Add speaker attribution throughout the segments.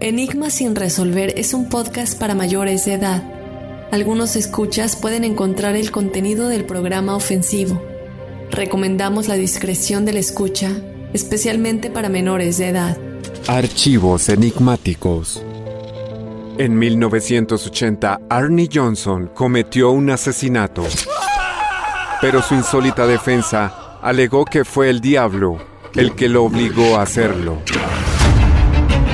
Speaker 1: Enigma sin resolver es un podcast para mayores de edad. Algunos escuchas pueden encontrar el contenido del programa ofensivo. Recomendamos la discreción del escucha, especialmente para menores de edad.
Speaker 2: Archivos enigmáticos. En 1980, Arnie Johnson cometió un asesinato, pero su insólita defensa alegó que fue el diablo el que lo obligó a hacerlo.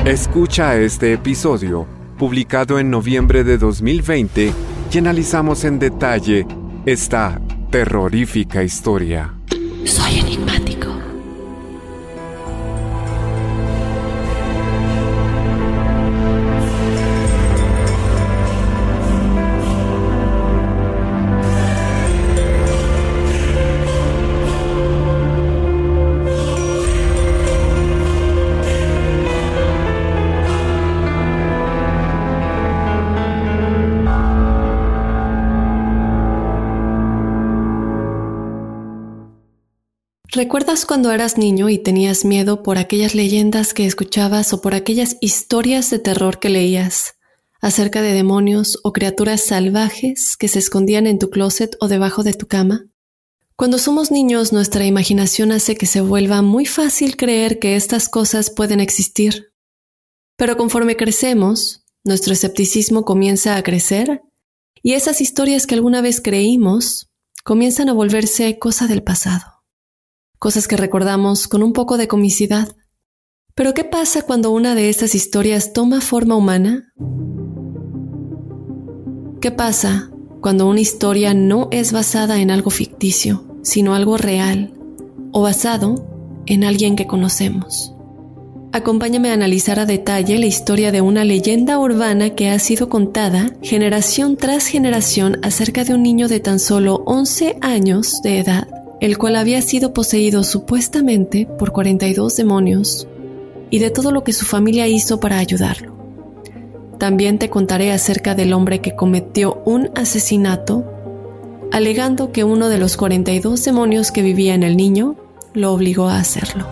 Speaker 2: Escucha este episodio, publicado en noviembre de 2020, y analizamos en detalle esta terrorífica historia.
Speaker 1: ¿Recuerdas cuando eras niño y tenías miedo por aquellas leyendas que escuchabas o por aquellas historias de terror que leías acerca de demonios o criaturas salvajes que se escondían en tu closet o debajo de tu cama? Cuando somos niños nuestra imaginación hace que se vuelva muy fácil creer que estas cosas pueden existir. Pero conforme crecemos, nuestro escepticismo comienza a crecer y esas historias que alguna vez creímos comienzan a volverse cosa del pasado cosas que recordamos con un poco de comicidad. Pero ¿qué pasa cuando una de estas historias toma forma humana? ¿Qué pasa cuando una historia no es basada en algo ficticio, sino algo real o basado en alguien que conocemos? Acompáñame a analizar a detalle la historia de una leyenda urbana que ha sido contada generación tras generación acerca de un niño de tan solo 11 años de edad el cual había sido poseído supuestamente por 42 demonios, y de todo lo que su familia hizo para ayudarlo. También te contaré acerca del hombre que cometió un asesinato, alegando que uno de los 42 demonios que vivía en el niño lo obligó a hacerlo.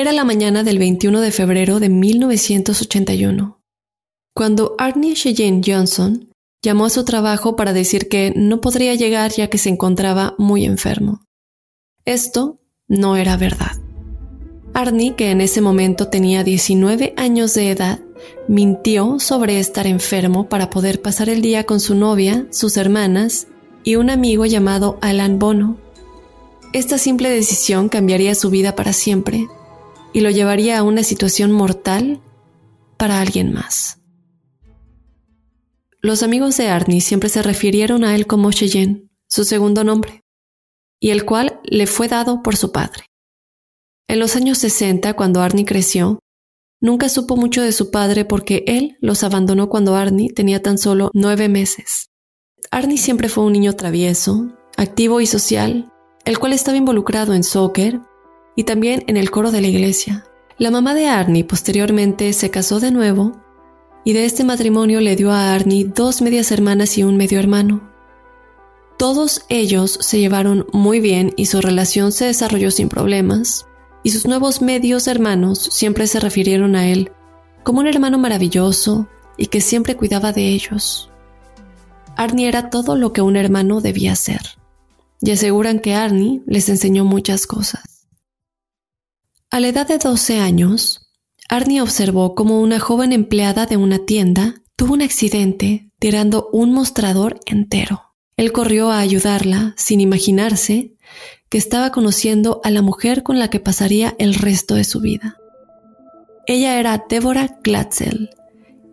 Speaker 1: Era la mañana del 21 de febrero de 1981, cuando Arnie Cheyenne Johnson llamó a su trabajo para decir que no podría llegar ya que se encontraba muy enfermo. Esto no era verdad. Arnie, que en ese momento tenía 19 años de edad, mintió sobre estar enfermo para poder pasar el día con su novia, sus hermanas y un amigo llamado Alan Bono. Esta simple decisión cambiaría su vida para siempre y lo llevaría a una situación mortal para alguien más. Los amigos de Arnie siempre se refirieron a él como Cheyenne, su segundo nombre, y el cual le fue dado por su padre. En los años 60, cuando Arnie creció, nunca supo mucho de su padre porque él los abandonó cuando Arnie tenía tan solo nueve meses. Arnie siempre fue un niño travieso, activo y social, el cual estaba involucrado en soccer y también en el coro de la iglesia. La mamá de Arnie posteriormente se casó de nuevo y de este matrimonio le dio a Arnie dos medias hermanas y un medio hermano. Todos ellos se llevaron muy bien y su relación se desarrolló sin problemas, y sus nuevos medios hermanos siempre se refirieron a él como un hermano maravilloso y que siempre cuidaba de ellos. Arnie era todo lo que un hermano debía ser, y aseguran que Arnie les enseñó muchas cosas. A la edad de 12 años, Arnie observó como una joven empleada de una tienda tuvo un accidente tirando un mostrador entero. Él corrió a ayudarla sin imaginarse que estaba conociendo a la mujer con la que pasaría el resto de su vida. Ella era Deborah Glatzel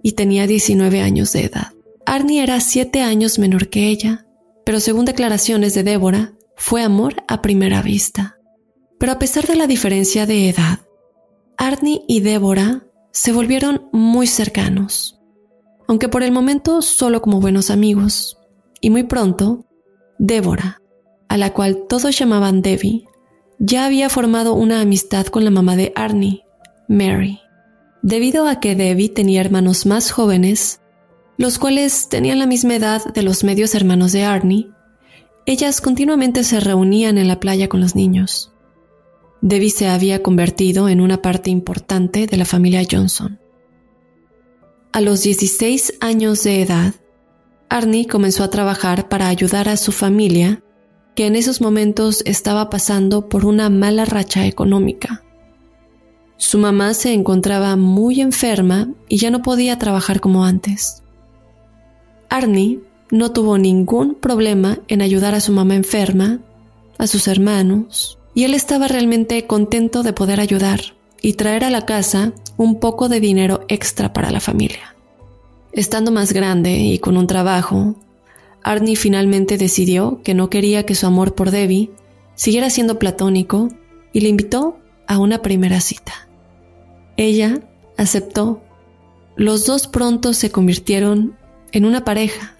Speaker 1: y tenía 19 años de edad. Arnie era 7 años menor que ella, pero según declaraciones de Deborah, fue amor a primera vista. Pero a pesar de la diferencia de edad, Arnie y Deborah se volvieron muy cercanos, aunque por el momento solo como buenos amigos y muy pronto, Débora, a la cual todos llamaban Debbie, ya había formado una amistad con la mamá de Arnie, Mary. Debido a que Debbie tenía hermanos más jóvenes, los cuales tenían la misma edad de los medios hermanos de Arnie, ellas continuamente se reunían en la playa con los niños. Debbie se había convertido en una parte importante de la familia Johnson. A los 16 años de edad, Arnie comenzó a trabajar para ayudar a su familia, que en esos momentos estaba pasando por una mala racha económica. Su mamá se encontraba muy enferma y ya no podía trabajar como antes. Arnie no tuvo ningún problema en ayudar a su mamá enferma, a sus hermanos, y él estaba realmente contento de poder ayudar y traer a la casa un poco de dinero extra para la familia. Estando más grande y con un trabajo, Arnie finalmente decidió que no quería que su amor por Debbie siguiera siendo platónico y le invitó a una primera cita. Ella aceptó. Los dos pronto se convirtieron en una pareja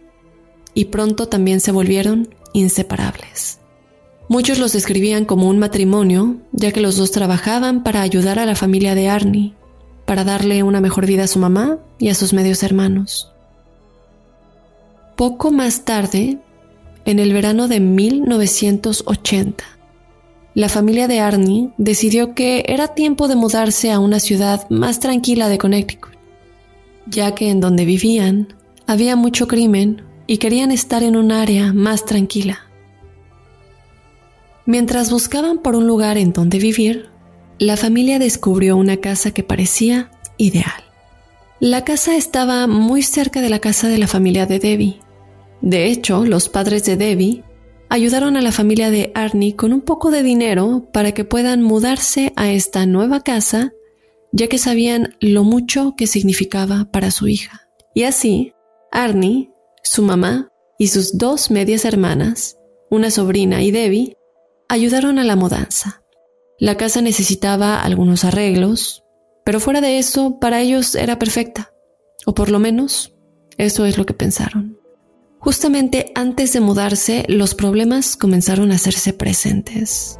Speaker 1: y pronto también se volvieron inseparables. Muchos los describían como un matrimonio, ya que los dos trabajaban para ayudar a la familia de Arnie para darle una mejor vida a su mamá y a sus medios hermanos. Poco más tarde, en el verano de 1980, la familia de Arnie decidió que era tiempo de mudarse a una ciudad más tranquila de Connecticut, ya que en donde vivían había mucho crimen y querían estar en un área más tranquila. Mientras buscaban por un lugar en donde vivir, la familia descubrió una casa que parecía ideal. La casa estaba muy cerca de la casa de la familia de Debbie. De hecho, los padres de Debbie ayudaron a la familia de Arnie con un poco de dinero para que puedan mudarse a esta nueva casa, ya que sabían lo mucho que significaba para su hija. Y así, Arnie, su mamá y sus dos medias hermanas, una sobrina y Debbie, ayudaron a la mudanza. La casa necesitaba algunos arreglos, pero fuera de eso, para ellos era perfecta. O por lo menos, eso es lo que pensaron. Justamente antes de mudarse, los problemas comenzaron a hacerse presentes.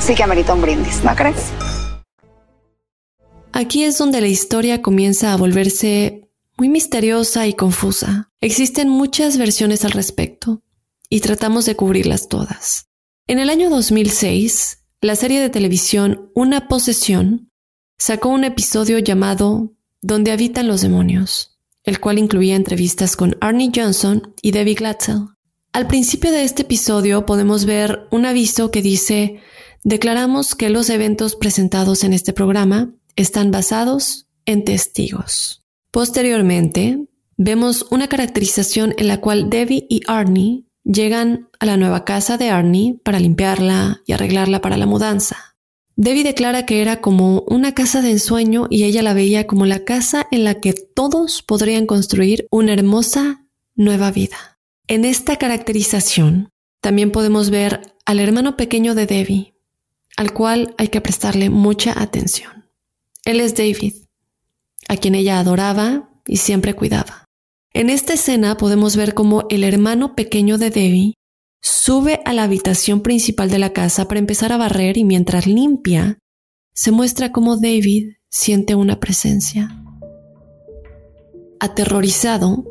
Speaker 3: sí que amerita un brindis, ¿no crees?
Speaker 1: Aquí es donde la historia comienza a volverse muy misteriosa y confusa. Existen muchas versiones al respecto y tratamos de cubrirlas todas. En el año 2006, la serie de televisión Una posesión sacó un episodio llamado Donde habitan los demonios, el cual incluía entrevistas con Arnie Johnson y Debbie Glatzel. Al principio de este episodio podemos ver un aviso que dice Declaramos que los eventos presentados en este programa están basados en testigos. Posteriormente, vemos una caracterización en la cual Debbie y Arnie llegan a la nueva casa de Arnie para limpiarla y arreglarla para la mudanza. Debbie declara que era como una casa de ensueño y ella la veía como la casa en la que todos podrían construir una hermosa nueva vida. En esta caracterización también podemos ver al hermano pequeño de Debbie, al cual hay que prestarle mucha atención. Él es David, a quien ella adoraba y siempre cuidaba. En esta escena podemos ver cómo el hermano pequeño de Debbie sube a la habitación principal de la casa para empezar a barrer y mientras limpia, se muestra cómo David siente una presencia. Aterrorizado,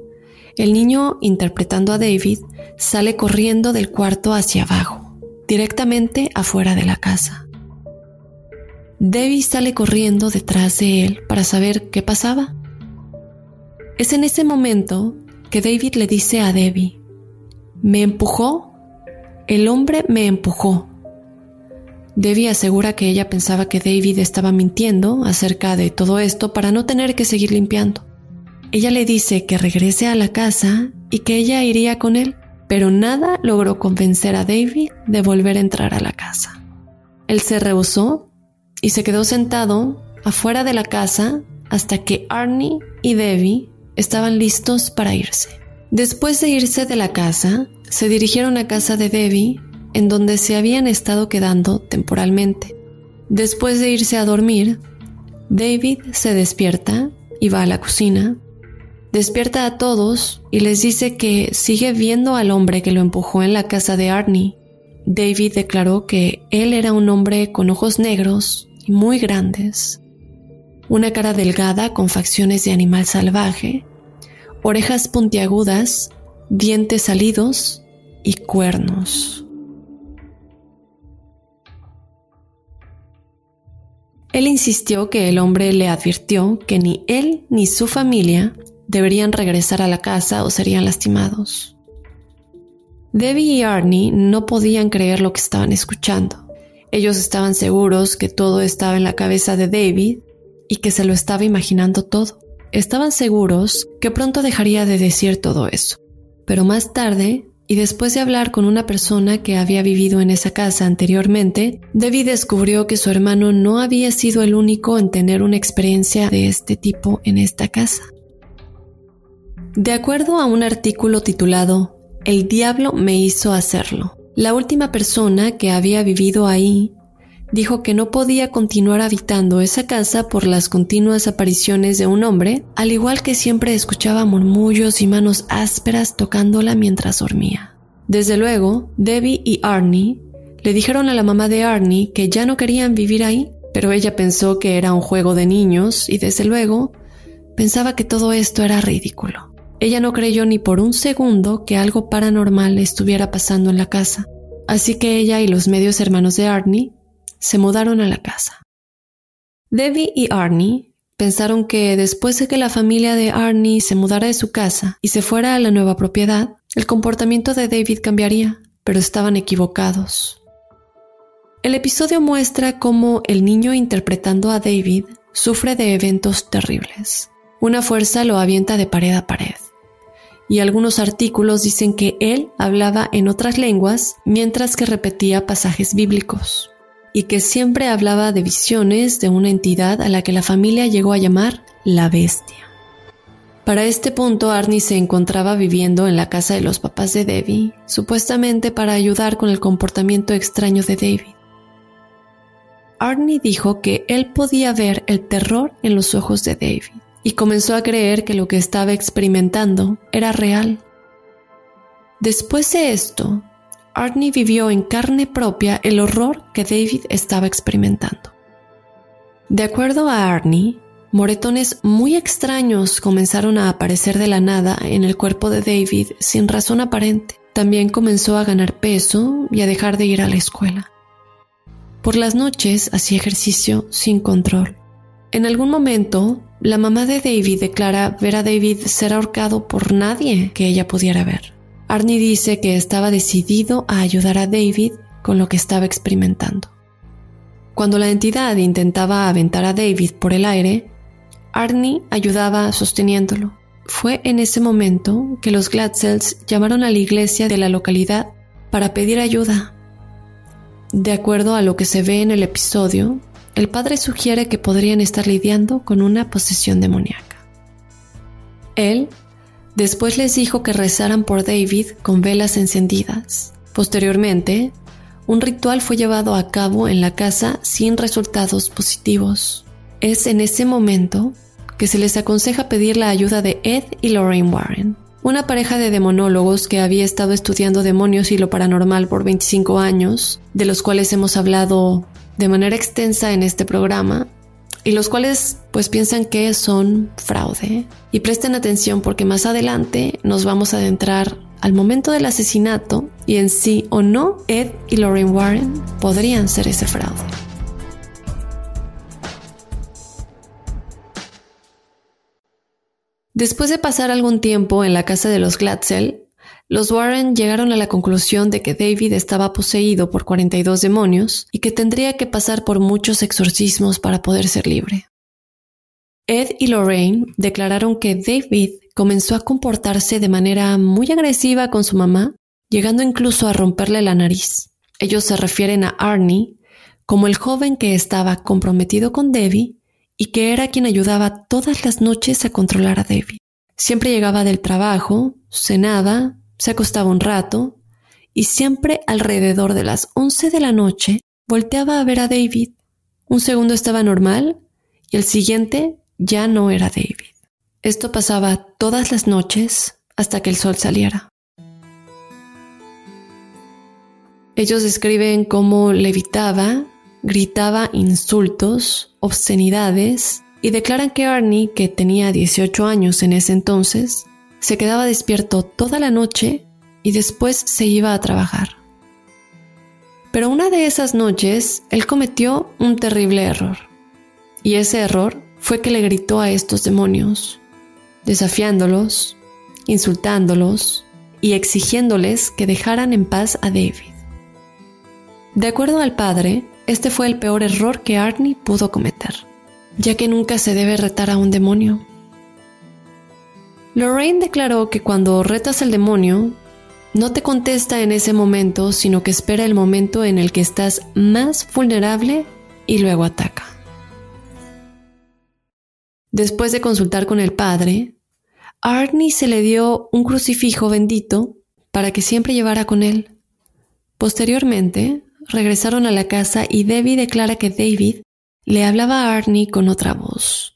Speaker 1: el niño, interpretando a David, sale corriendo del cuarto hacia abajo, directamente afuera de la casa. Debbie sale corriendo detrás de él para saber qué pasaba. Es en ese momento que David le dice a Debbie, me empujó, el hombre me empujó. Debbie asegura que ella pensaba que David estaba mintiendo acerca de todo esto para no tener que seguir limpiando. Ella le dice que regrese a la casa y que ella iría con él, pero nada logró convencer a David de volver a entrar a la casa. Él se rehusó y se quedó sentado afuera de la casa hasta que Arnie y Debbie estaban listos para irse. Después de irse de la casa, se dirigieron a casa de Debbie, en donde se habían estado quedando temporalmente. Después de irse a dormir, David se despierta y va a la cocina. Despierta a todos y les dice que sigue viendo al hombre que lo empujó en la casa de Arnie. David declaró que él era un hombre con ojos negros y muy grandes, una cara delgada con facciones de animal salvaje, orejas puntiagudas, dientes salidos y cuernos. Él insistió que el hombre le advirtió que ni él ni su familia deberían regresar a la casa o serían lastimados. Debbie y Arnie no podían creer lo que estaban escuchando. Ellos estaban seguros que todo estaba en la cabeza de David y que se lo estaba imaginando todo. Estaban seguros que pronto dejaría de decir todo eso. Pero más tarde, y después de hablar con una persona que había vivido en esa casa anteriormente, David descubrió que su hermano no había sido el único en tener una experiencia de este tipo en esta casa. De acuerdo a un artículo titulado El diablo me hizo hacerlo, la última persona que había vivido ahí dijo que no podía continuar habitando esa casa por las continuas apariciones de un hombre, al igual que siempre escuchaba murmullos y manos ásperas tocándola mientras dormía. Desde luego, Debbie y Arnie le dijeron a la mamá de Arnie que ya no querían vivir ahí, pero ella pensó que era un juego de niños y desde luego pensaba que todo esto era ridículo. Ella no creyó ni por un segundo que algo paranormal estuviera pasando en la casa, así que ella y los medios hermanos de Arnie se mudaron a la casa. Debbie y Arnie pensaron que después de que la familia de Arnie se mudara de su casa y se fuera a la nueva propiedad, el comportamiento de David cambiaría, pero estaban equivocados. El episodio muestra cómo el niño interpretando a David sufre de eventos terribles. Una fuerza lo avienta de pared a pared y algunos artículos dicen que él hablaba en otras lenguas mientras que repetía pasajes bíblicos, y que siempre hablaba de visiones de una entidad a la que la familia llegó a llamar la bestia. Para este punto, Arnie se encontraba viviendo en la casa de los papás de Debbie, supuestamente para ayudar con el comportamiento extraño de David. Arnie dijo que él podía ver el terror en los ojos de David y comenzó a creer que lo que estaba experimentando era real. Después de esto, Arnie vivió en carne propia el horror que David estaba experimentando. De acuerdo a Arnie, moretones muy extraños comenzaron a aparecer de la nada en el cuerpo de David sin razón aparente. También comenzó a ganar peso y a dejar de ir a la escuela. Por las noches hacía ejercicio sin control. En algún momento, la mamá de David declara ver a David ser ahorcado por nadie que ella pudiera ver. Arnie dice que estaba decidido a ayudar a David con lo que estaba experimentando. Cuando la entidad intentaba aventar a David por el aire, Arnie ayudaba sosteniéndolo. Fue en ese momento que los Gladsells llamaron a la iglesia de la localidad para pedir ayuda. De acuerdo a lo que se ve en el episodio, el padre sugiere que podrían estar lidiando con una posesión demoníaca. Él después les dijo que rezaran por David con velas encendidas. Posteriormente, un ritual fue llevado a cabo en la casa sin resultados positivos. Es en ese momento que se les aconseja pedir la ayuda de Ed y Lorraine Warren, una pareja de demonólogos que había estado estudiando demonios y lo paranormal por 25 años, de los cuales hemos hablado de manera extensa en este programa, y los cuales pues piensan que son fraude. Y presten atención porque más adelante nos vamos a adentrar al momento del asesinato y en sí o no Ed y Lorraine Warren podrían ser ese fraude. Después de pasar algún tiempo en la casa de los Glatzel, los Warren llegaron a la conclusión de que David estaba poseído por 42 demonios y que tendría que pasar por muchos exorcismos para poder ser libre. Ed y Lorraine declararon que David comenzó a comportarse de manera muy agresiva con su mamá, llegando incluso a romperle la nariz. Ellos se refieren a Arnie como el joven que estaba comprometido con Debbie y que era quien ayudaba todas las noches a controlar a David. Siempre llegaba del trabajo, cenaba, se acostaba un rato y siempre alrededor de las 11 de la noche volteaba a ver a David. Un segundo estaba normal y el siguiente ya no era David. Esto pasaba todas las noches hasta que el sol saliera. Ellos describen cómo levitaba gritaba insultos, obscenidades y declaran que Arnie, que tenía 18 años en ese entonces, se quedaba despierto toda la noche y después se iba a trabajar. Pero una de esas noches él cometió un terrible error. Y ese error fue que le gritó a estos demonios, desafiándolos, insultándolos y exigiéndoles que dejaran en paz a David. De acuerdo al padre, este fue el peor error que Arnie pudo cometer, ya que nunca se debe retar a un demonio. Lorraine declaró que cuando retas al demonio, no te contesta en ese momento, sino que espera el momento en el que estás más vulnerable y luego ataca. Después de consultar con el padre, Arnie se le dio un crucifijo bendito para que siempre llevara con él. Posteriormente, regresaron a la casa y Debbie declara que David le hablaba a Arnie con otra voz,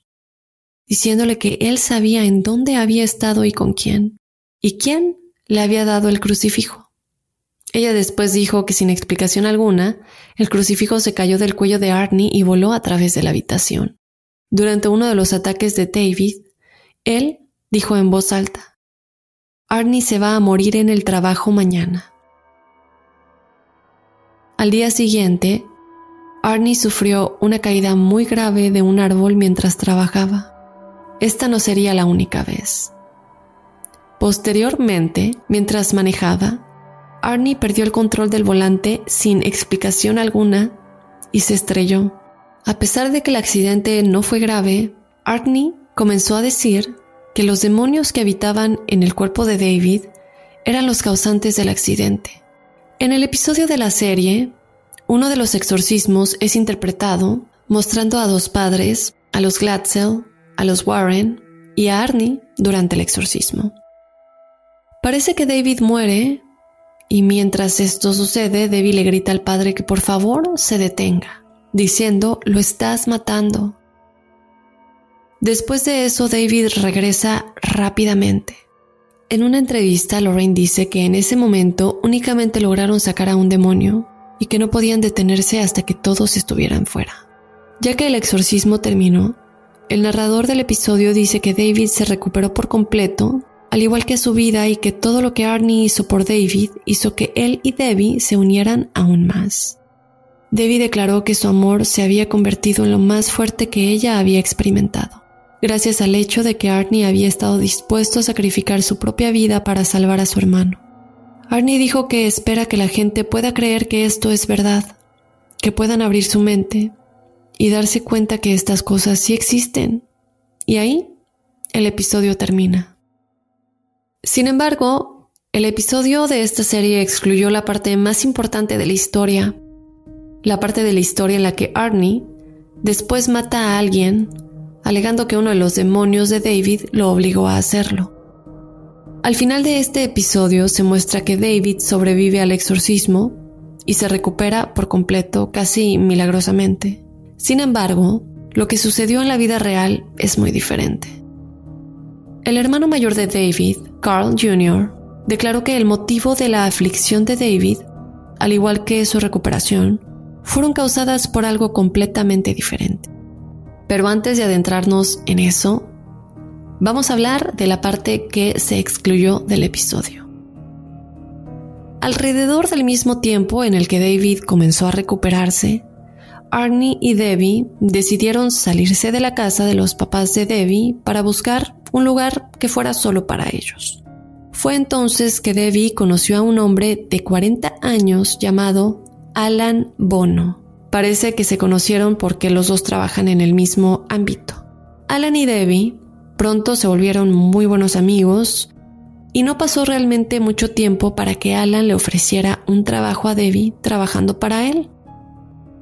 Speaker 1: diciéndole que él sabía en dónde había estado y con quién, y quién le había dado el crucifijo. Ella después dijo que sin explicación alguna, el crucifijo se cayó del cuello de Arnie y voló a través de la habitación. Durante uno de los ataques de David, él dijo en voz alta, Arnie se va a morir en el trabajo mañana. Al día siguiente, Arnie sufrió una caída muy grave de un árbol mientras trabajaba. Esta no sería la única vez. Posteriormente, mientras manejaba, Arnie perdió el control del volante sin explicación alguna y se estrelló. A pesar de que el accidente no fue grave, Arnie comenzó a decir que los demonios que habitaban en el cuerpo de David eran los causantes del accidente. En el episodio de la serie, uno de los exorcismos es interpretado mostrando a dos padres, a los Glatzel, a los Warren y a Arnie durante el exorcismo. Parece que David muere y mientras esto sucede, Debbie le grita al padre que por favor se detenga, diciendo, lo estás matando. Después de eso, David regresa rápidamente. En una entrevista, Lorraine dice que en ese momento únicamente lograron sacar a un demonio y que no podían detenerse hasta que todos estuvieran fuera. Ya que el exorcismo terminó, el narrador del episodio dice que David se recuperó por completo, al igual que su vida y que todo lo que Arnie hizo por David hizo que él y Debbie se unieran aún más. Debbie declaró que su amor se había convertido en lo más fuerte que ella había experimentado, gracias al hecho de que Arnie había estado dispuesto a sacrificar su propia vida para salvar a su hermano. Arnie dijo que espera que la gente pueda creer que esto es verdad, que puedan abrir su mente y darse cuenta que estas cosas sí existen. Y ahí el episodio termina. Sin embargo, el episodio de esta serie excluyó la parte más importante de la historia, la parte de la historia en la que Arnie después mata a alguien, alegando que uno de los demonios de David lo obligó a hacerlo. Al final de este episodio se muestra que David sobrevive al exorcismo y se recupera por completo casi milagrosamente. Sin embargo, lo que sucedió en la vida real es muy diferente. El hermano mayor de David, Carl Jr., declaró que el motivo de la aflicción de David, al igual que su recuperación, fueron causadas por algo completamente diferente. Pero antes de adentrarnos en eso, vamos a hablar de la parte que se excluyó del episodio. Alrededor del mismo tiempo en el que David comenzó a recuperarse, Arnie y Debbie decidieron salirse de la casa de los papás de Debbie para buscar un lugar que fuera solo para ellos. Fue entonces que Debbie conoció a un hombre de 40 años llamado Alan Bono. Parece que se conocieron porque los dos trabajan en el mismo ámbito. Alan y Debbie pronto se volvieron muy buenos amigos y no pasó realmente mucho tiempo para que Alan le ofreciera un trabajo a Debbie trabajando para él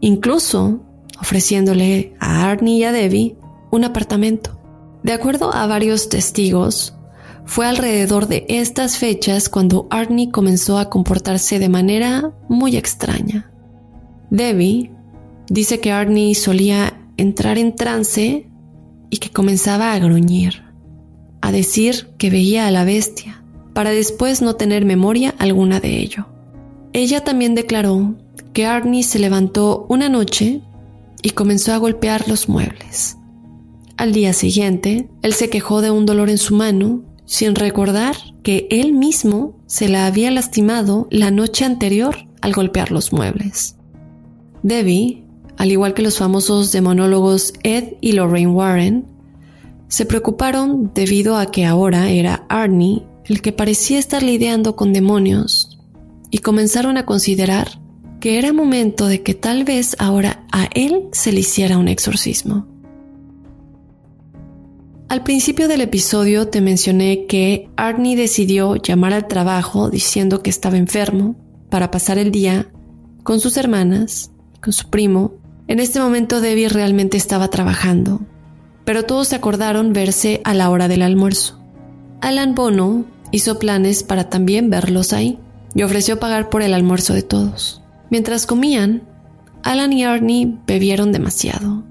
Speaker 1: incluso ofreciéndole a Arnie y a Debbie un apartamento. De acuerdo a varios testigos, fue alrededor de estas fechas cuando Arnie comenzó a comportarse de manera muy extraña. Debbie dice que Arnie solía entrar en trance y que comenzaba a gruñir, a decir que veía a la bestia, para después no tener memoria alguna de ello. Ella también declaró que Arnie se levantó una noche y comenzó a golpear los muebles. Al día siguiente, él se quejó de un dolor en su mano, sin recordar que él mismo se la había lastimado la noche anterior al golpear los muebles. Debbie, al igual que los famosos demonólogos Ed y Lorraine Warren, se preocuparon debido a que ahora era Arnie el que parecía estar lidiando con demonios y comenzaron a considerar que era momento de que tal vez ahora a él se le hiciera un exorcismo. Al principio del episodio te mencioné que Arnie decidió llamar al trabajo diciendo que estaba enfermo para pasar el día con sus hermanas, con su primo. En este momento Debbie realmente estaba trabajando, pero todos acordaron verse a la hora del almuerzo. Alan Bono hizo planes para también verlos ahí y ofreció pagar por el almuerzo de todos. Mientras comían, Alan y Arnie bebieron demasiado.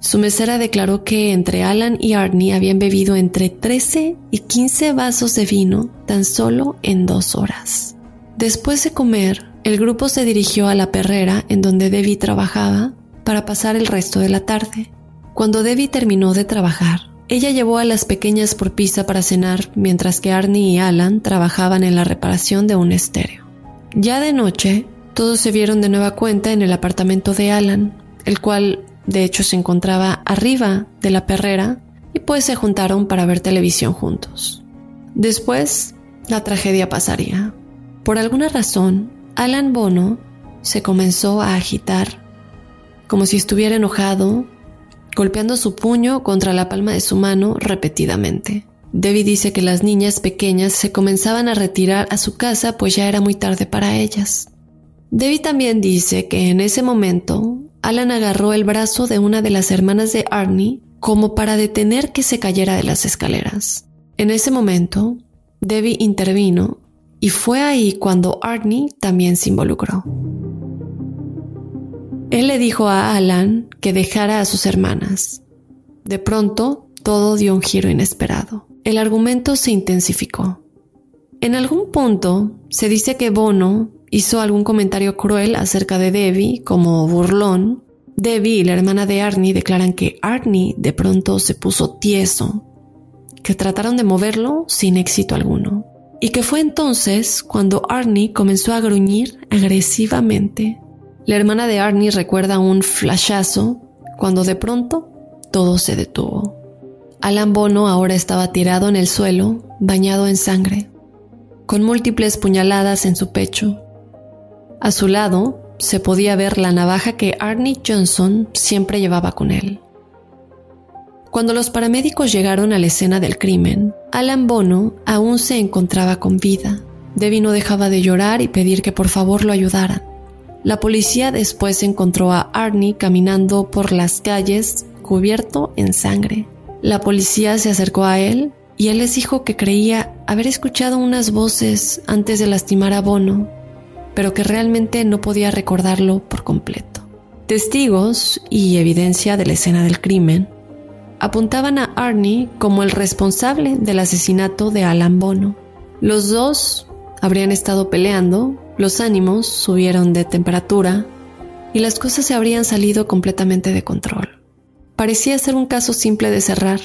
Speaker 1: Su mesera declaró que entre Alan y Arnie habían bebido entre 13 y 15 vasos de vino tan solo en dos horas. Después de comer, el grupo se dirigió a la perrera en donde Debbie trabajaba para pasar el resto de la tarde. Cuando Debbie terminó de trabajar, ella llevó a las pequeñas por pizza para cenar mientras que Arnie y Alan trabajaban en la reparación de un estéreo. Ya de noche, todos se vieron de nueva cuenta en el apartamento de Alan, el cual de hecho se encontraba arriba de la perrera, y pues se juntaron para ver televisión juntos. Después, la tragedia pasaría. Por alguna razón, Alan Bono se comenzó a agitar, como si estuviera enojado, golpeando su puño contra la palma de su mano repetidamente. Debbie dice que las niñas pequeñas se comenzaban a retirar a su casa pues ya era muy tarde para ellas. Debbie también dice que en ese momento Alan agarró el brazo de una de las hermanas de Arnie como para detener que se cayera de las escaleras. En ese momento, Debbie intervino y fue ahí cuando Arnie también se involucró. Él le dijo a Alan que dejara a sus hermanas. De pronto, todo dio un giro inesperado. El argumento se intensificó. En algún punto se dice que Bono hizo algún comentario cruel acerca de Debbie como burlón. Debbie y la hermana de Arnie declaran que Arnie de pronto se puso tieso, que trataron de moverlo sin éxito alguno, y que fue entonces cuando Arnie comenzó a gruñir agresivamente. La hermana de Arnie recuerda un flashazo cuando de pronto todo se detuvo. Alan Bono ahora estaba tirado en el suelo, bañado en sangre con múltiples puñaladas en su pecho. A su lado se podía ver la navaja que Arnie Johnson siempre llevaba con él. Cuando los paramédicos llegaron a la escena del crimen, Alan Bono aún se encontraba con vida. Debbie no dejaba de llorar y pedir que por favor lo ayudaran. La policía después encontró a Arnie caminando por las calles cubierto en sangre. La policía se acercó a él y él les dijo que creía haber escuchado unas voces antes de lastimar a Bono, pero que realmente no podía recordarlo por completo. Testigos y evidencia de la escena del crimen apuntaban a Arnie como el responsable del asesinato de Alan Bono. Los dos habrían estado peleando, los ánimos subieron de temperatura y las cosas se habrían salido completamente de control. Parecía ser un caso simple de cerrar,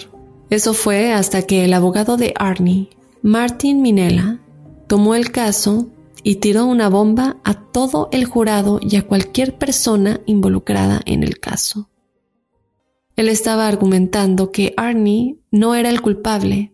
Speaker 1: eso fue hasta que el abogado de Arnie, Martin Minella, tomó el caso y tiró una bomba a todo el jurado y a cualquier persona involucrada en el caso. Él estaba argumentando que Arnie no era el culpable,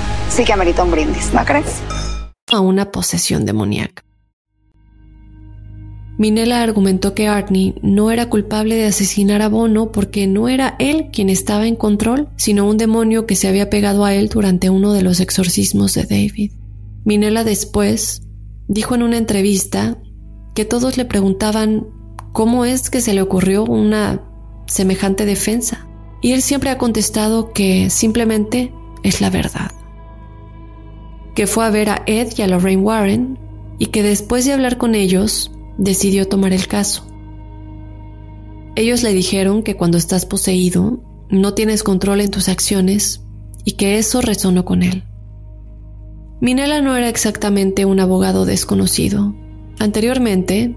Speaker 3: sí que amerita un brindis, ¿no crees?
Speaker 1: a una posesión demoníaca. Minella argumentó que Arnie no era culpable de asesinar a Bono porque no era él quien estaba en control, sino un demonio que se había pegado a él durante uno de los exorcismos de David. Minella después dijo en una entrevista que todos le preguntaban cómo es que se le ocurrió una semejante defensa. Y él siempre ha contestado que simplemente es la verdad. Que fue a ver a Ed y a Lorraine Warren y que después de hablar con ellos decidió tomar el caso. Ellos le dijeron que cuando estás poseído no tienes control en tus acciones y que eso resonó con él. Minella no era exactamente un abogado desconocido. Anteriormente,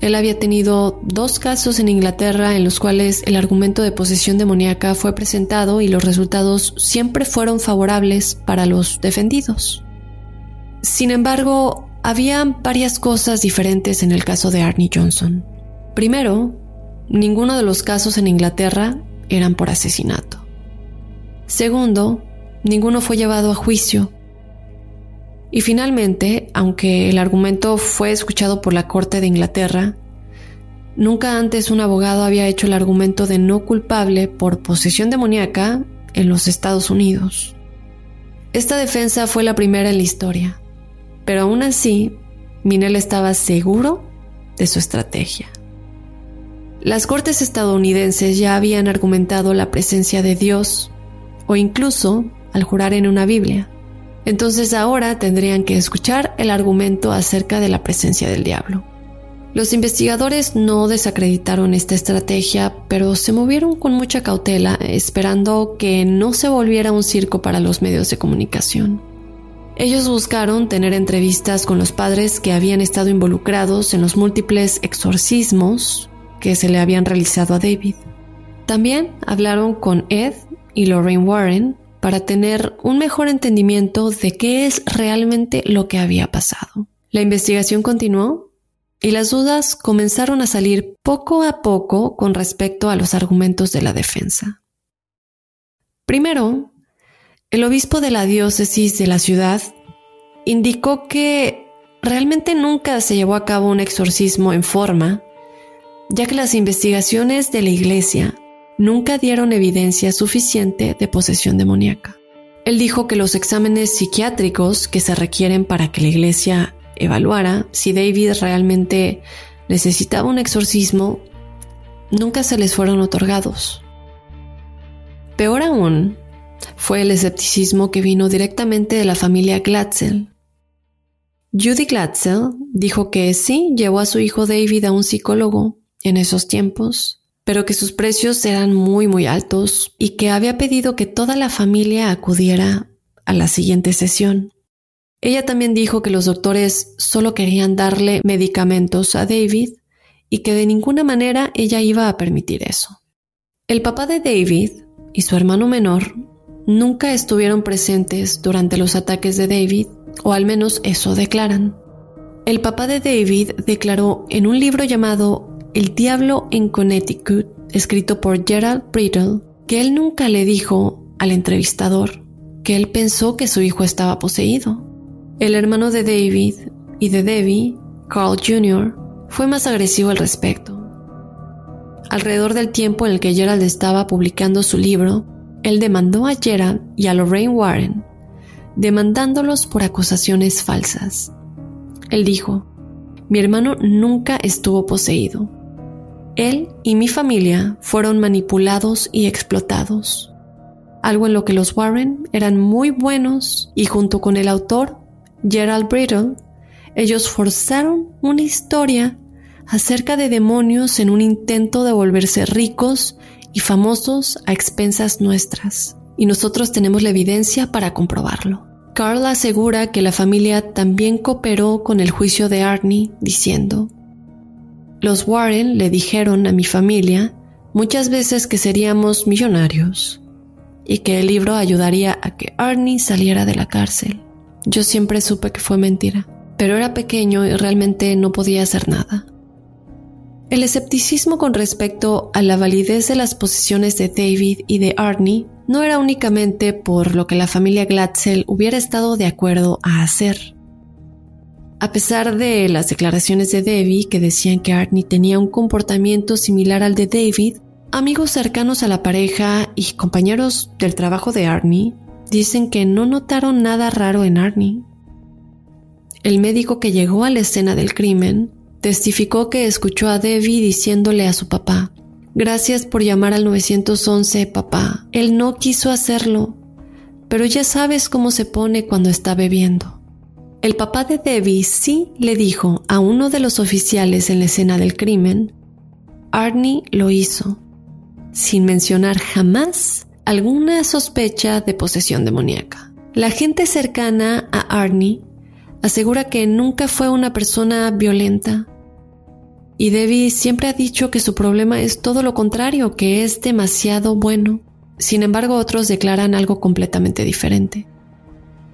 Speaker 1: él había tenido dos casos en Inglaterra en los cuales el argumento de posesión demoníaca fue presentado y los resultados siempre fueron favorables para los defendidos. Sin embargo, había varias cosas diferentes en el caso de Arnie Johnson. Primero, ninguno de los casos en Inglaterra eran por asesinato. Segundo, ninguno fue llevado a juicio. Y finalmente, aunque el argumento fue escuchado por la Corte de Inglaterra, nunca antes un abogado había hecho el argumento de no culpable por posesión demoníaca en los Estados Unidos. Esta defensa fue la primera en la historia, pero aún así, Minel estaba seguro de su estrategia. Las cortes estadounidenses ya habían argumentado la presencia de Dios, o incluso al jurar en una Biblia. Entonces ahora tendrían que escuchar el argumento acerca de la presencia del diablo. Los investigadores no desacreditaron esta estrategia, pero se movieron con mucha cautela, esperando que no se volviera un circo para los medios de comunicación. Ellos buscaron tener entrevistas con los padres que habían estado involucrados en los múltiples exorcismos que se le habían realizado a David. También hablaron con Ed y Lorraine Warren para tener un mejor entendimiento de qué es realmente lo que había pasado. La investigación continuó y las dudas comenzaron a salir poco a poco con respecto a los argumentos de la defensa. Primero, el obispo de la diócesis de la ciudad indicó que realmente nunca se llevó a cabo un exorcismo en forma, ya que las investigaciones de la iglesia nunca dieron evidencia suficiente de posesión demoníaca. Él dijo que los exámenes psiquiátricos que se requieren para que la iglesia evaluara si David realmente necesitaba un exorcismo nunca se les fueron otorgados. Peor aún fue el escepticismo que vino directamente de la familia Glatzel. Judy Glatzel dijo que sí llevó a su hijo David a un psicólogo en esos tiempos, pero que sus precios eran muy muy altos y que había pedido que toda la familia acudiera a la siguiente sesión. Ella también dijo que los doctores solo querían darle medicamentos a David y que de ninguna manera ella iba a permitir eso. El papá de David y su hermano menor nunca estuvieron presentes durante los ataques de David, o al menos eso declaran. El papá de David declaró en un libro llamado El Diablo en Connecticut, escrito por Gerald Brittle, que él nunca le dijo al entrevistador que él pensó que su hijo estaba poseído. El hermano de David y de Debbie, Carl Jr., fue más agresivo al respecto. Alrededor del tiempo en el que Gerald estaba publicando su libro, él demandó a Gerald y a Lorraine Warren, demandándolos por acusaciones falsas. Él dijo, mi hermano nunca estuvo poseído. Él y mi familia fueron manipulados y explotados, algo en lo que los Warren eran muy buenos y junto con el autor, Gerald Brittle, ellos forzaron una historia acerca de demonios en un intento de volverse ricos y famosos a expensas nuestras, y nosotros tenemos la evidencia para comprobarlo. Carl asegura que la familia también cooperó con el juicio de Arnie, diciendo, Los Warren le dijeron a mi familia muchas veces que seríamos millonarios y que el libro ayudaría a que Arnie saliera de la cárcel. Yo siempre supe que fue mentira, pero era pequeño y realmente no podía hacer nada. El escepticismo con respecto a la validez de las posiciones de David y de Arnie no era únicamente por lo que la familia Glatzel hubiera estado de acuerdo a hacer. A pesar de las declaraciones de Debbie que decían que Arnie tenía un comportamiento similar al de David, amigos cercanos a la pareja y compañeros del trabajo de Arnie dicen que no notaron nada raro en Arnie. El médico que llegó a la escena del crimen Testificó que escuchó a Debbie diciéndole a su papá, Gracias por llamar al 911, papá. Él no quiso hacerlo, pero ya sabes cómo se pone cuando está bebiendo. El papá de Debbie sí le dijo a uno de los oficiales en la escena del crimen, Arnie lo hizo, sin mencionar jamás alguna sospecha de posesión demoníaca. La gente cercana a Arnie asegura que nunca fue una persona violenta y Debbie siempre ha dicho que su problema es todo lo contrario, que es demasiado bueno. Sin embargo, otros declaran algo completamente diferente.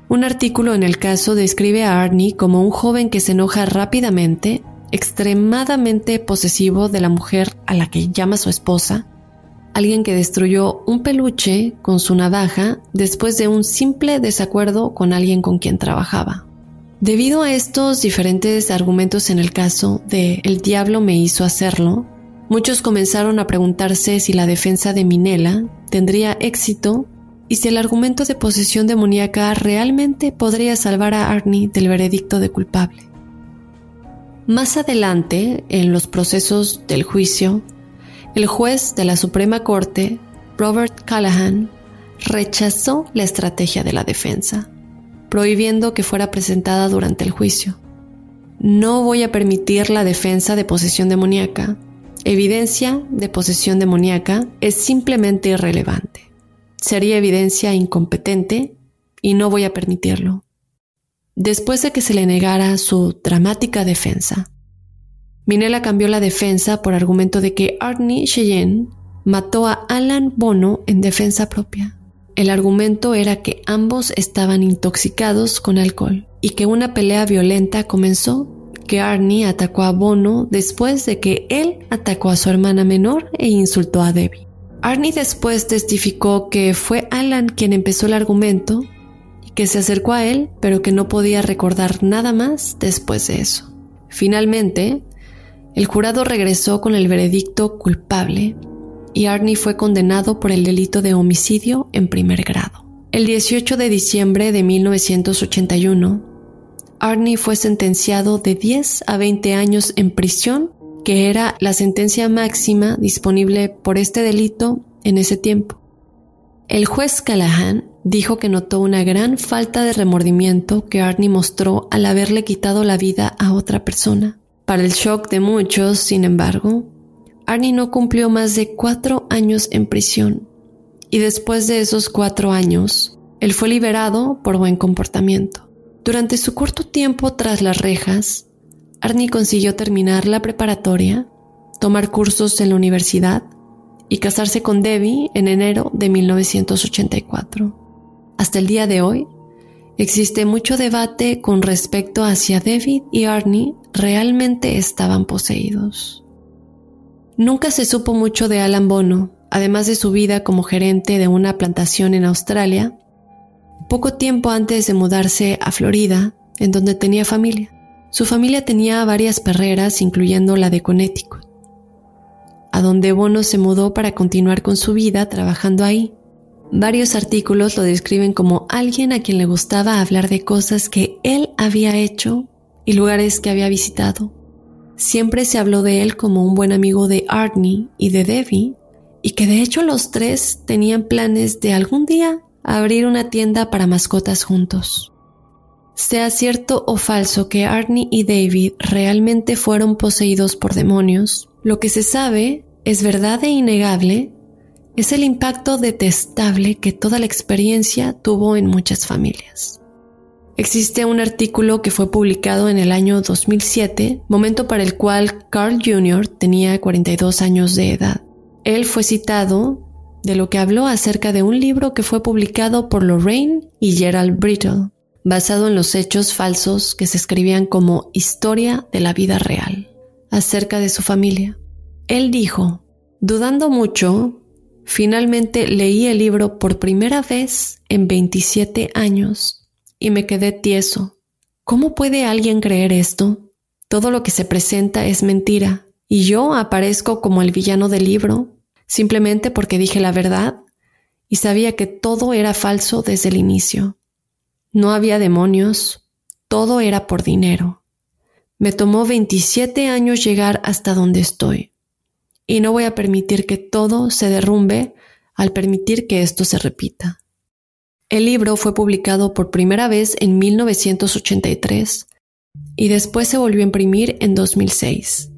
Speaker 1: Un artículo en el caso describe a Arnie como un joven que se enoja rápidamente, extremadamente posesivo de la mujer a la que llama su esposa, alguien que destruyó un peluche con su navaja después de un simple desacuerdo con alguien con quien trabajaba. Debido a estos diferentes argumentos en el caso de El diablo me hizo hacerlo, muchos comenzaron a preguntarse si la defensa de Minela tendría éxito y si el argumento de posesión demoníaca realmente podría salvar a Arnie del veredicto de culpable. Más adelante, en los procesos del juicio, el juez de la Suprema Corte, Robert Callahan, rechazó la estrategia de la defensa prohibiendo que fuera presentada durante el juicio. No voy a permitir la defensa de posesión demoníaca. Evidencia de posesión demoníaca es simplemente irrelevante. Sería evidencia incompetente y no voy a permitirlo. Después de que se le negara su dramática defensa, Minella cambió la defensa por argumento de que Arnie Cheyenne mató a Alan Bono en defensa propia. El argumento era que ambos estaban intoxicados con alcohol y que una pelea violenta comenzó, que Arnie atacó a Bono después de que él atacó a su hermana menor e insultó a Debbie. Arnie después testificó que fue Alan quien empezó el argumento y que se acercó a él, pero que no podía recordar nada más después de eso. Finalmente, el jurado regresó con el veredicto culpable y Arnie fue condenado por el delito de homicidio en primer grado. El 18 de diciembre de 1981, Arnie fue sentenciado de 10 a 20 años en prisión que era la sentencia máxima disponible por este delito en ese tiempo. El juez Callahan dijo que notó una gran falta de remordimiento que Arnie mostró al haberle quitado la vida a otra persona. Para el shock de muchos, sin embargo, Arnie no cumplió más de cuatro años en prisión y después de esos cuatro años, él fue liberado por buen comportamiento. Durante su corto tiempo tras las rejas, Arnie consiguió terminar la preparatoria, tomar cursos en la universidad y casarse con Debbie en enero de 1984. Hasta el día de hoy, existe mucho debate con respecto a si David y Arnie realmente estaban poseídos. Nunca se supo mucho de Alan Bono, además de su vida como gerente de una plantación en Australia, poco tiempo antes de mudarse a Florida, en donde tenía familia. Su familia tenía varias perreras, incluyendo la de Connecticut, a donde Bono se mudó para continuar con su vida trabajando ahí. Varios artículos lo describen como alguien a quien le gustaba hablar de cosas que él había hecho y lugares que había visitado. Siempre se habló de él como un buen amigo de Arnie y de Debbie, y que de hecho los tres tenían planes de algún día abrir una tienda para mascotas juntos. Sea cierto o falso que Arnie y David realmente fueron poseídos por demonios, lo que se sabe, es verdad e innegable, es el impacto detestable que toda la experiencia tuvo en muchas familias. Existe un artículo que fue publicado en el año 2007, momento para el cual Carl Jr. tenía 42 años de edad. Él fue citado de lo que habló acerca de un libro que fue publicado por Lorraine y Gerald Brittle, basado en los hechos falsos que se escribían como historia de la vida real, acerca de su familia. Él dijo, dudando mucho, finalmente leí el libro por primera vez en 27 años y me quedé tieso. ¿Cómo puede alguien creer esto? Todo lo que se presenta es mentira y yo aparezco como el villano del libro simplemente porque dije la verdad y sabía que todo era falso desde el inicio. No había demonios, todo era por dinero. Me tomó 27 años llegar hasta donde estoy, y no voy a permitir que todo se derrumbe al permitir que esto se repita. El libro fue publicado por primera vez en 1983 y después se volvió a imprimir en 2006.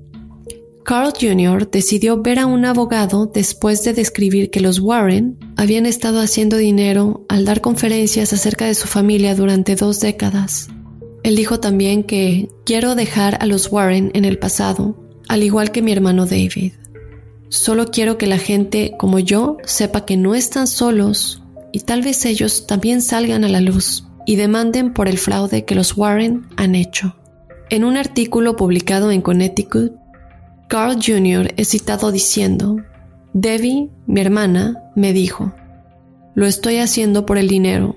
Speaker 1: Carl Jr. decidió ver a un abogado después de describir que los Warren habían estado haciendo dinero al dar conferencias acerca de su familia durante dos décadas. Él dijo también que quiero dejar a los Warren en el pasado, al igual que mi hermano David. Solo quiero que la gente como yo sepa que no están solos y tal vez ellos también salgan a la luz y demanden por el fraude que los Warren han hecho. En un artículo publicado en Connecticut, Carl Jr. es citado diciendo, Debbie, mi hermana, me dijo, lo estoy haciendo por el dinero,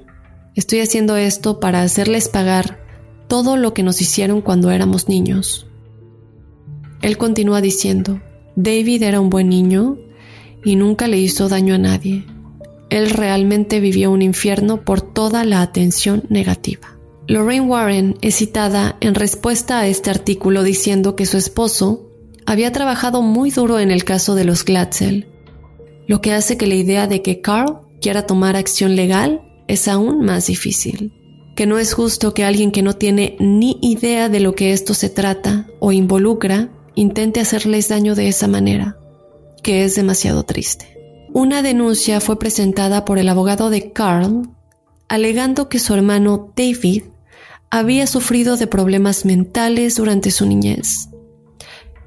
Speaker 1: estoy haciendo esto para hacerles pagar todo lo que nos hicieron cuando éramos niños. Él continúa diciendo, David era un buen niño y nunca le hizo daño a nadie. Él realmente vivió un infierno por toda la atención negativa. Lorraine Warren es citada en respuesta a este artículo diciendo que su esposo había trabajado muy duro en el caso de los Glatzel, lo que hace que la idea de que Carl quiera tomar acción legal es aún más difícil. Que no es justo que alguien que no tiene ni idea de lo que esto se trata o involucra intente hacerles daño de esa manera, que es demasiado triste. Una denuncia fue presentada por el abogado de Carl alegando que su hermano David había sufrido de problemas mentales durante su niñez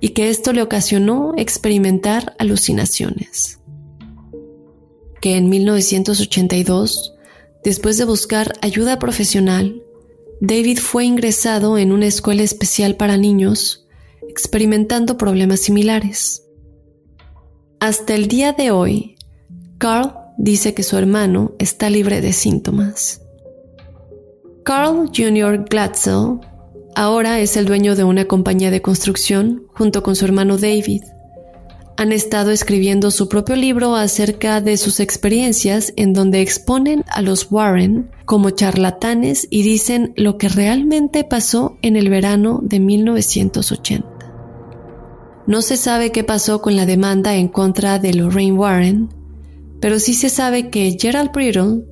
Speaker 1: y que esto le ocasionó experimentar alucinaciones. que en 1982, después de buscar ayuda profesional, David fue ingresado en una escuela especial para niños, experimentando problemas similares. Hasta el día de hoy, Carl dice que su hermano está libre de síntomas. Carl Jr. Glatzel ahora es el dueño de una compañía de construcción junto con su hermano David. Han estado escribiendo su propio libro acerca de sus experiencias en donde exponen a los Warren como charlatanes y dicen lo que realmente pasó en el verano de 1980. No se sabe qué pasó con la demanda en contra de Lorraine Warren, pero sí se sabe que Gerald Brittle,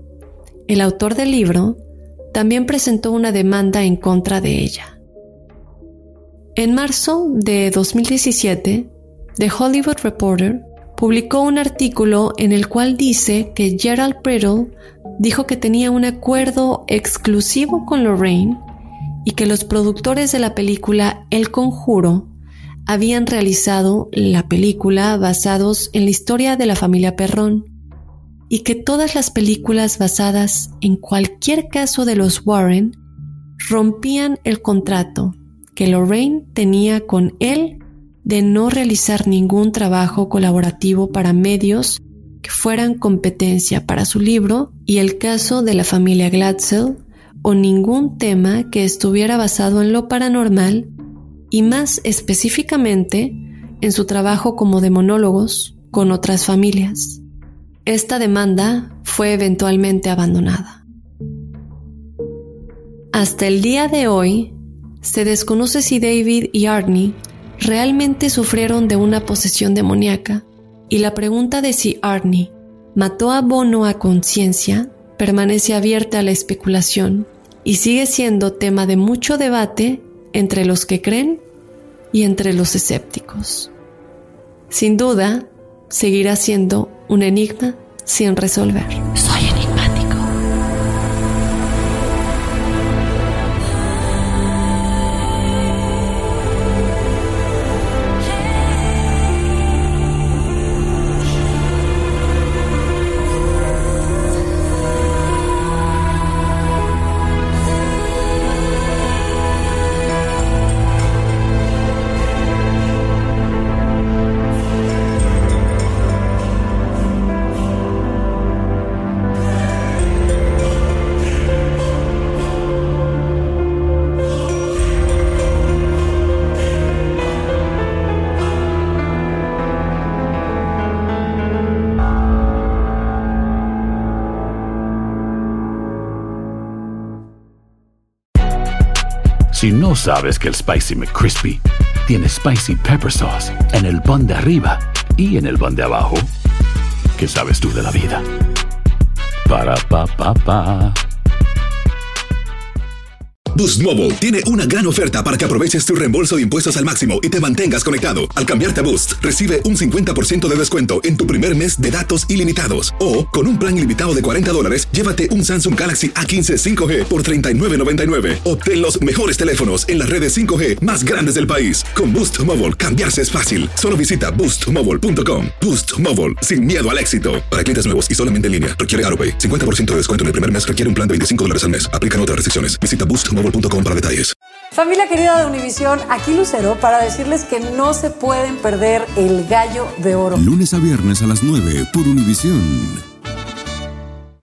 Speaker 1: el autor del libro, también presentó una demanda en contra de ella. En marzo de 2017, The Hollywood Reporter publicó un artículo en el cual dice que Gerald Brittle dijo que tenía un acuerdo exclusivo con Lorraine y que los productores de la película El Conjuro habían realizado la película basados en la historia de la familia Perrón y que todas las películas basadas en cualquier caso de los Warren rompían el contrato que Lorraine tenía con él de no realizar ningún trabajo colaborativo para medios que fueran competencia para su libro y el caso de la familia Glatzel o ningún tema que estuviera basado en lo paranormal y más específicamente en su trabajo como demonólogos con otras familias. Esta demanda fue eventualmente abandonada. Hasta el día de hoy, se desconoce si David y Arnie realmente sufrieron de una posesión demoníaca y la pregunta de si Arnie mató a Bono a conciencia permanece abierta a la especulación y sigue siendo tema de mucho debate entre los que creen y entre los escépticos. Sin duda, seguirá siendo un enigma sin resolver.
Speaker 4: Sabes que el Spicy McCrispy tiene Spicy Pepper Sauce en el pan de arriba y en el pan de abajo, ¿qué sabes tú de la vida? Para, pa, pa, pa.
Speaker 5: Boost Mobile tiene una gran oferta para que aproveches tu reembolso de impuestos al máximo y te mantengas conectado. Al cambiarte a Boost, recibe un 50% de descuento en tu primer mes de datos ilimitados. O, con un plan ilimitado de 40 dólares, llévate un Samsung Galaxy A15 5G por $39.99. Obtén los mejores teléfonos en las redes 5G más grandes del país. Con Boost Mobile, cambiarse es fácil. Solo visita boostmobile.com. Boost Mobile, sin miedo al éxito. Para clientes nuevos y solamente en línea, requiere AroPay. 50% de descuento en el primer mes requiere un plan de 25 dólares al mes. Aplican otras restricciones. Visita boostmobile.com para detalles.
Speaker 6: Familia querida de Univisión, aquí Lucero para decirles que no se pueden perder el gallo de oro.
Speaker 7: Lunes a viernes a las 9 por Univisión.